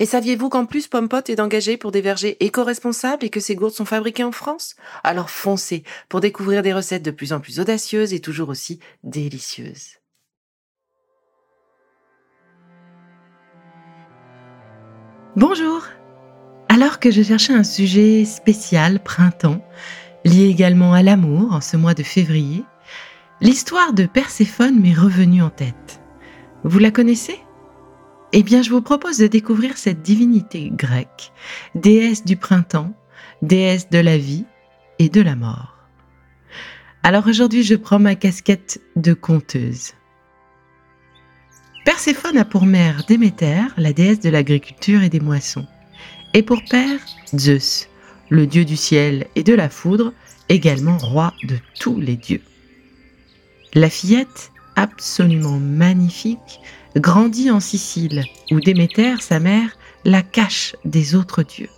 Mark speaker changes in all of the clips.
Speaker 1: Et saviez-vous qu'en plus Pompot est engagé pour des vergers éco-responsables et que ces gourdes sont fabriquées en France? Alors foncez pour découvrir des recettes de plus en plus audacieuses et toujours aussi délicieuses.
Speaker 2: Bonjour Alors que je cherchais un sujet spécial printemps, lié également à l'amour en ce mois de février, l'histoire de Perséphone m'est revenue en tête. Vous la connaissez? Eh bien, je vous propose de découvrir cette divinité grecque, déesse du printemps, déesse de la vie et de la mort. Alors aujourd'hui, je prends ma casquette de conteuse. Perséphone a pour mère Déméter, la déesse de l'agriculture et des moissons, et pour père Zeus, le dieu du ciel et de la foudre, également roi de tous les dieux. La fillette, absolument magnifique, grandit en Sicile, où Déméter, sa mère, la cache des autres dieux.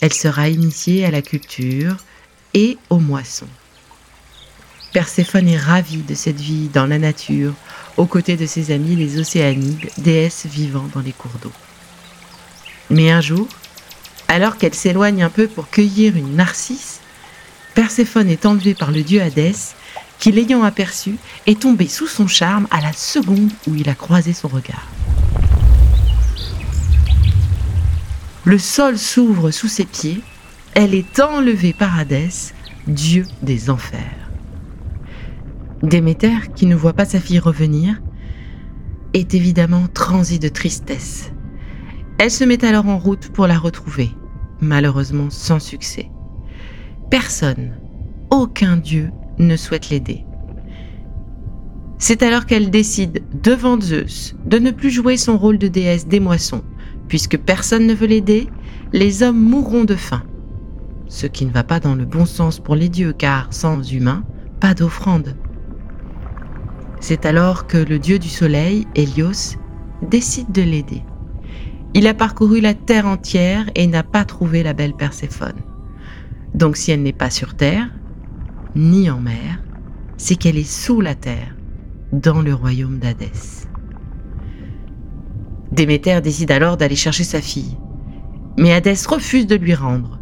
Speaker 2: Elle sera initiée à la culture et aux moissons. Perséphone est ravie de cette vie dans la nature, aux côtés de ses amis les Océanides, déesses vivant dans les cours d'eau. Mais un jour, alors qu'elle s'éloigne un peu pour cueillir une narcisse, Perséphone est enlevée par le dieu Hadès qui, l'ayant aperçu, est tombé sous son charme à la seconde où il a croisé son regard. Le sol s'ouvre sous ses pieds, elle est enlevée par Hadès, dieu des enfers. Déméter, qui ne voit pas sa fille revenir, est évidemment transie de tristesse. Elle se met alors en route pour la retrouver, malheureusement sans succès. Personne, aucun dieu ne souhaite l'aider. C'est alors qu'elle décide, devant Zeus, de ne plus jouer son rôle de déesse des moissons. Puisque personne ne veut l'aider, les hommes mourront de faim. Ce qui ne va pas dans le bon sens pour les dieux, car sans humains, pas d'offrande. C'est alors que le dieu du soleil, Hélios, décide de l'aider. Il a parcouru la terre entière et n'a pas trouvé la belle Perséphone. Donc si elle n'est pas sur terre, ni en mer, c'est qu'elle est sous la terre, dans le royaume d'Hadès. Déméter décide alors d'aller chercher sa fille, mais Hadès refuse de lui rendre,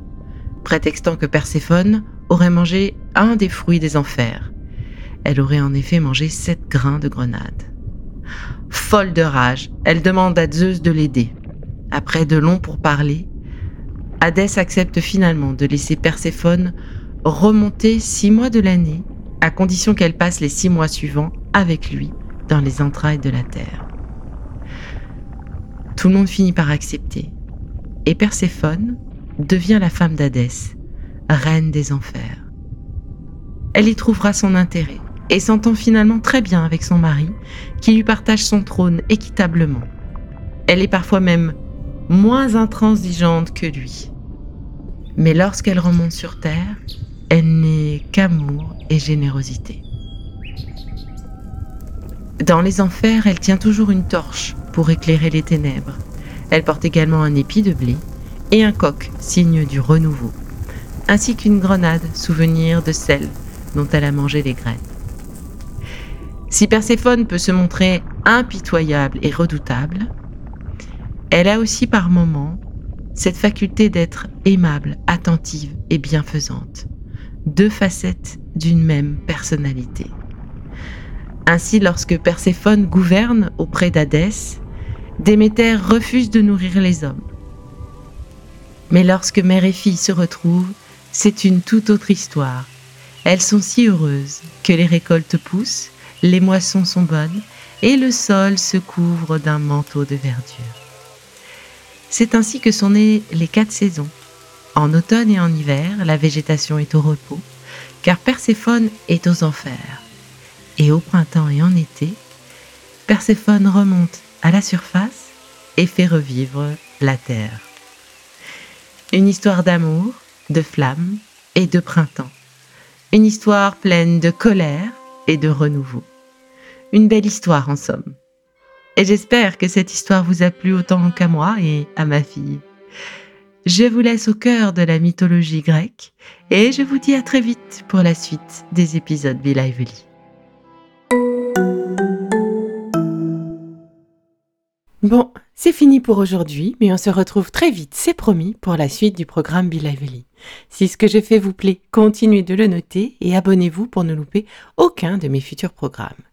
Speaker 2: prétextant que Perséphone aurait mangé un des fruits des enfers. Elle aurait en effet mangé sept grains de grenade. Folle de rage, elle demande à Zeus de l'aider. Après de longs pourparlers, Hadès accepte finalement de laisser Perséphone remonter six mois de l'année, à condition qu'elle passe les six mois suivants avec lui dans les entrailles de la terre. Tout le monde finit par accepter, et Perséphone devient la femme d'Hadès, reine des enfers. Elle y trouvera son intérêt et s'entend finalement très bien avec son mari, qui lui partage son trône équitablement. Elle est parfois même moins intransigeante que lui. Mais lorsqu'elle remonte sur Terre, elle n'est qu'amour et générosité. Dans les enfers, elle tient toujours une torche pour éclairer les ténèbres. Elle porte également un épi de blé et un coq, signe du renouveau, ainsi qu'une grenade, souvenir de celle dont elle a mangé les graines. Si Perséphone peut se montrer impitoyable et redoutable, elle a aussi par moments cette faculté d'être aimable, attentive et bienfaisante deux facettes d'une même personnalité. Ainsi, lorsque Perséphone gouverne auprès d'Hadès, Déméter refuse de nourrir les hommes. Mais lorsque mère et fille se retrouvent, c'est une toute autre histoire. Elles sont si heureuses que les récoltes poussent, les moissons sont bonnes et le sol se couvre d'un manteau de verdure. C'est ainsi que sont nées les quatre saisons. En automne et en hiver, la végétation est au repos, car Perséphone est aux enfers. Et au printemps et en été, Perséphone remonte à la surface et fait revivre la terre. Une histoire d'amour, de flamme et de printemps. Une histoire pleine de colère et de renouveau. Une belle histoire en somme. Et j'espère que cette histoire vous a plu autant qu'à moi et à ma fille. Je vous laisse au cœur de la mythologie grecque et je vous dis à très vite pour la suite des épisodes Be Lively. Bon, c'est fini pour aujourd'hui, mais on se retrouve très vite, c'est promis, pour la suite du programme Be Lively. Si ce que je fais vous plaît, continuez de le noter et abonnez-vous pour ne louper aucun de mes futurs programmes.